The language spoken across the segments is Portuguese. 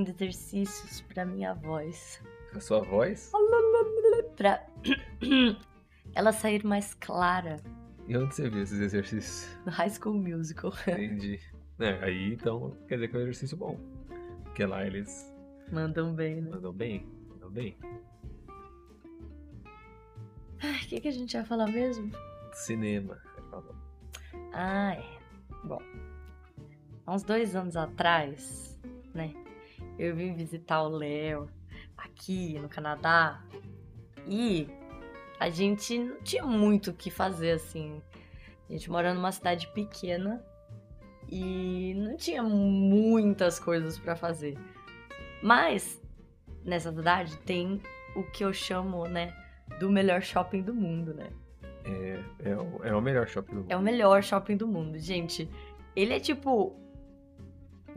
fazendo exercícios pra minha voz. A sua voz? Pra ela sair mais clara E onde você viu esses exercícios? no High School Musical. Entendi. É, aí então quer dizer que é um exercício bom. Porque lá eles Mandam bem, né? mandam bem. Mandam bem. O que, que a gente ia falar mesmo? Cinema. Ah, é. Bom, há uns dois anos atrás, né? Eu vim visitar o Léo aqui no Canadá e a gente não tinha muito o que fazer, assim. A gente mora numa cidade pequena e não tinha muitas coisas pra fazer. Mas nessa cidade tem o que eu chamo, né, do melhor shopping do mundo, né? É, é, o, é o melhor shopping do mundo. É o melhor shopping do mundo, gente. Ele é tipo.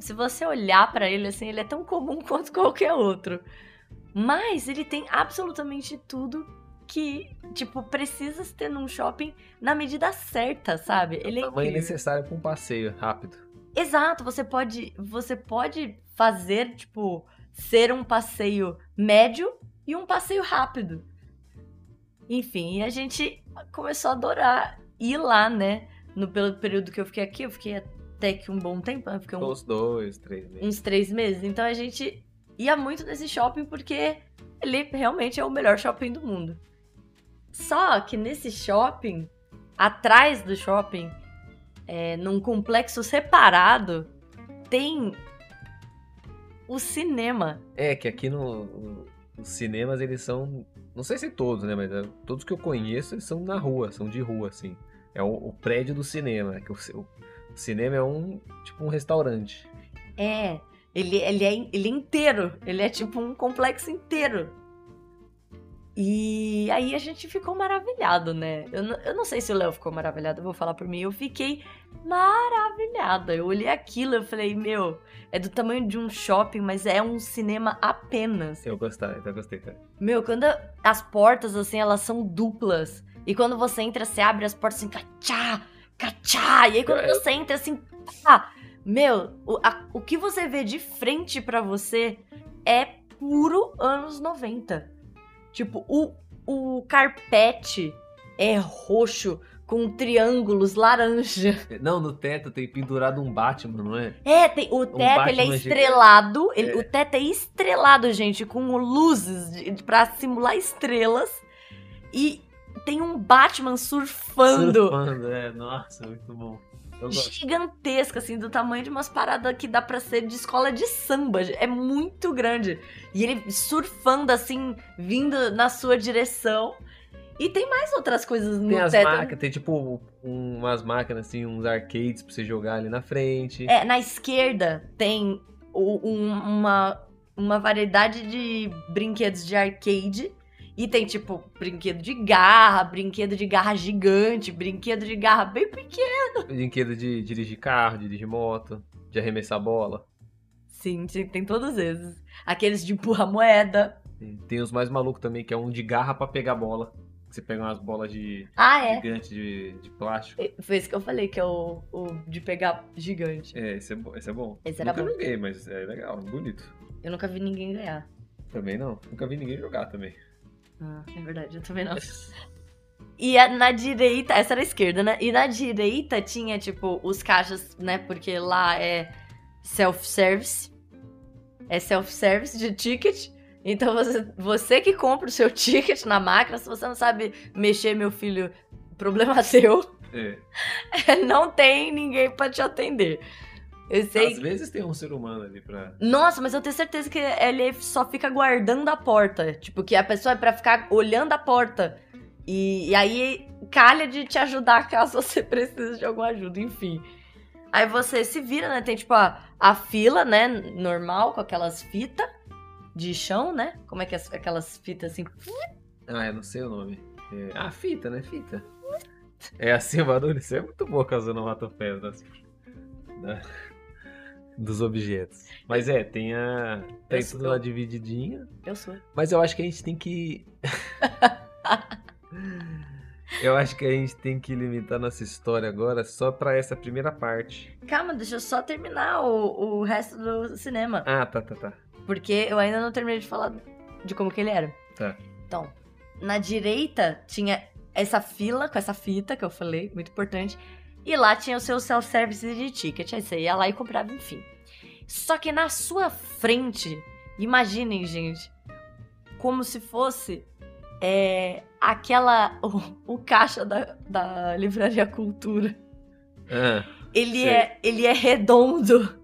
Se você olhar pra ele assim, ele é tão comum quanto qualquer outro. Mas ele tem absolutamente tudo que, tipo, precisa ter num shopping na medida certa, sabe? Ele é O tamanho necessário para um passeio rápido. Exato, você pode, você pode fazer, tipo, ser um passeio médio e um passeio rápido. Enfim, e a gente começou a adorar ir lá, né? No pelo período que eu fiquei aqui, eu fiquei até que um bom tempo, né? Fiquei um- Uns dois, três meses. uns três meses. Então a gente ia muito nesse shopping porque ele realmente é o melhor shopping do mundo. Só que nesse shopping, atrás do shopping, é, num complexo separado, tem o cinema. É, que aqui no, no- os cinemas eles são. Não sei se todos, né? Mas é, todos que eu conheço eles são na rua, são de rua, assim. É o, o prédio do cinema. Que o, ci- o cinema é um. tipo um restaurante. É, ele, ele, é, ele é inteiro. Ele é tipo um complexo inteiro. E aí a gente ficou maravilhado, né? Eu, não- eu não sei se o Léo ficou maravilhado, eu vou falar por mim. Eu fiquei maravilhada. Eu olhei aquilo e falei, meu, é do tamanho de um shopping, mas é um cinema apenas. Eu gostei, eu gostei, cara. Meu, quando as portas, assim, elas são duplas. E quando você entra, você abre as portas assim, cachá, cachá. E aí quando Eu- você entra, assim, pá. Meu, o, a- o que você vê de frente pra você é puro anos 90. Tipo, o, o carpete é roxo com triângulos laranja. Não, no teto tem pendurado um Batman, não é? É, tem, o teto ele é estrelado. ele- É. O teto é estrelado, gente, com luzes de, de- pra simular estrelas. E tem um Batman surfando. Surfando, é. Nossa, muito bom. Gigantesca, assim, do tamanho de umas paradas que dá pra ser de escola de samba. É muito grande. E ele surfando, assim, vindo na sua direção. E tem mais outras coisas no Tem as teto. máquinas, tem tipo um- umas máquinas assim, uns arcades pra você jogar ali na frente. É, na esquerda tem um- uma, uma variedade de brinquedos de arcade. E tem, tipo, brinquedo de garra, brinquedo de garra gigante, brinquedo de garra bem pequeno. Brinquedo de dirigir carro, dirigir moto, de arremessar bola. Sim, tem todos esses. Aqueles de empurra moeda. Tem, os mais malucos também, que é um de garra pra pegar bola. Você pega umas bolas de Ah, é. gigante de, de plástico. Foi isso que eu falei, que é o, o de pegar gigante. É, esse é, bo- esse é bom. Esse era Nunca bom. joguei, mas é legal, bonito. Eu nunca vi ninguém ganhar. Também não. Nunca vi ninguém jogar também. Ah, é verdade, eu também não. E a- na direita, essa era a esquerda, né? E na direita tinha, tipo, os caixas, né? Porque lá é self-service. É self-service de ticket. Então você, você que compra o seu ticket na máquina, se você não sabe mexer, meu filho, problema seu. É. Não tem ninguém pra te atender. Eu sei. Às vezes tem um ser humano ali pra. Nossa, mas eu tenho certeza que ele só fica guardando a porta. Tipo, que a pessoa é pra ficar olhando a porta. E, e aí calha de te ajudar caso você precise de alguma ajuda, enfim. Aí você se vira, né? Tem tipo a, a fila, né? Normal, com aquelas fitas de chão, né? Como é que é aquelas fitas assim? Ah, eu não sei o nome. É... Ah, fita, né? Fita. É assim o barulho? Isso é muito bom causando onomatopeia das... da- dos objetos. Mas é, tem a. Tem Eu sou- tudo lá divididinho. Eu sou. Mas eu acho que a gente tem que. eu acho que a gente tem que limitar nossa história agora só pra essa primeira parte. Calma, deixa eu só terminar o, o resto do cinema. Ah, tá, tá, tá. Porque eu ainda não terminei de falar de como que ele era. Tá. Então, na direita tinha essa fila com essa fita que eu falei, muito importante. E lá tinha o seu self-service de ticket. Aí você ia lá e comprava, enfim. Só que na sua frente, imaginem, gente, como se fosse é, aquela. O, o caixa da, da Livraria Cultura. Ah, Ele Sei. é, ele é redondo.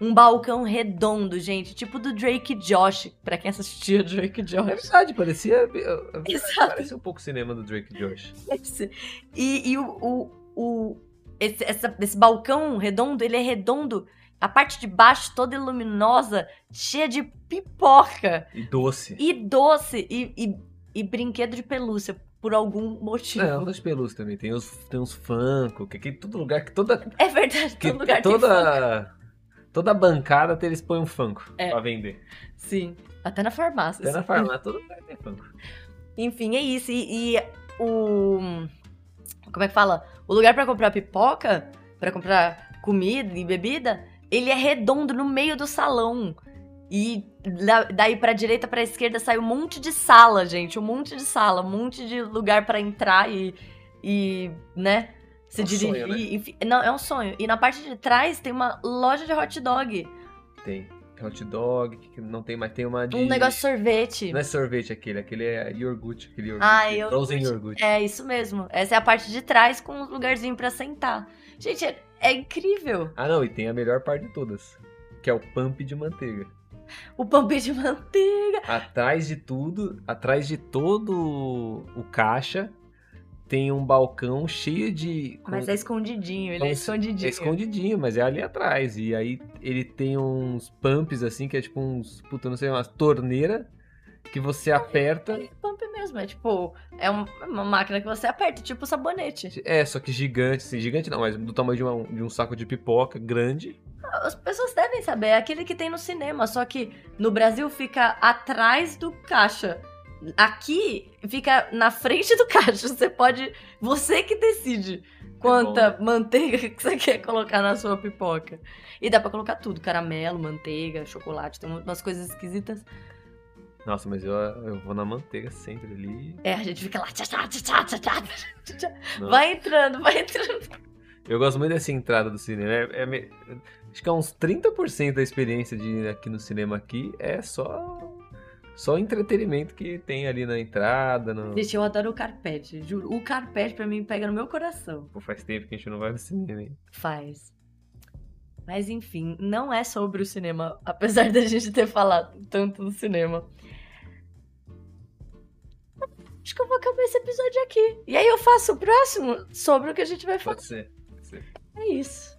Um balcão redondo, gente. Tipo do Drake Josh. Pra quem assistia Drake e é Josh. verdade, parecia. é verdade, Exato. Parecia um pouco o cinema do Drake Josh. E, e o, o, o- esse, essa- esse balcão redondo, ele é redondo. A parte de baixo toda luminosa, cheia de pipoca E doce. e doce e, e, e brinquedo de pelúcia, por algum motivo. Não, das pelúcias também. Tem, os, tem uns Funko, que aqui todo lugar, que toda. É verdade, Que todo lugar toda. Toda bancada eles põem um Funko É. pra vender. Sim, até na farmácia. Até na farmácia, todo lugar tem Funko. Enfim, é isso. E, e o. Como é que fala? O lugar pra comprar pipoca, pra comprar comida e bebida, ele é redondo no meio do salão. E da- daí pra direita, pra esquerda sai um monte de sala, gente. Um monte de sala, um monte de lugar pra entrar e. E. né? Se É um dirigir. sonho, né? não, é um sonho. E na parte de trás tem uma loja de hot dog. Tem hot dog, que não tem mais. Tem uma de. Um negócio de sorvete. Não é sorvete aquele, aquele é iogurte. Aquele iogurte. Ah, iogurte. Frozen iogurte. É isso mesmo. Essa é a parte de trás com um lugarzinho pra sentar. Gente, é, é incrível. Ah, não, e tem a melhor parte de todas. Que é o pump de manteiga. O pão de manteiga. Atrás de tudo, atrás de todo o caixa, tem um balcão cheio de. com- Mas é escondidinho, ele é como se- escondidinho. É escondidinho, mas é ali atrás. E aí ele tem uns pumps assim, que é tipo uns. Puta, não sei, umas torneira que você aperta. É pump mesmo, é tipo, é um- uma máquina que você aperta, tipo sabonete. É, só que gigante, assim, gigante não, mas do tamanho de, uma- de um saco de pipoca grande. As pessoas devem saber, é aquele que tem no cinema, só que no Brasil fica atrás do caixa. Aqui fica na frente do caixa. Você pode. Você que decide quanta bom, manteiga que você quer colocar na sua pipoca. E dá pra colocar tudo: caramelo, manteiga, chocolate, tem umas coisas esquisitas. Nossa, mas eu, eu vou na manteiga sempre ali. É, a gente fica lá. Tchá, tchá, tchá, tchá, tchá, tchá. Vai entrando, vai entrando. Eu gosto muito dessa entrada do cinema. É, é acho que é uns 30% da experiência de ir aqui no cinema aqui é só só entretenimento que tem ali na entrada. No... Gente, eu adoro o carpete, juro. O carpete pra mim pega no meu coração. Pô, faz tempo que a gente não vai no cinema, hein? Faz. Mas enfim, não é sobre o cinema, apesar da gente ter falado tanto do cinema. Acho que eu vou acabar esse episódio aqui. E aí eu faço o próximo sobre o que a gente vai falar. Pode ser. Pode ser. É isso.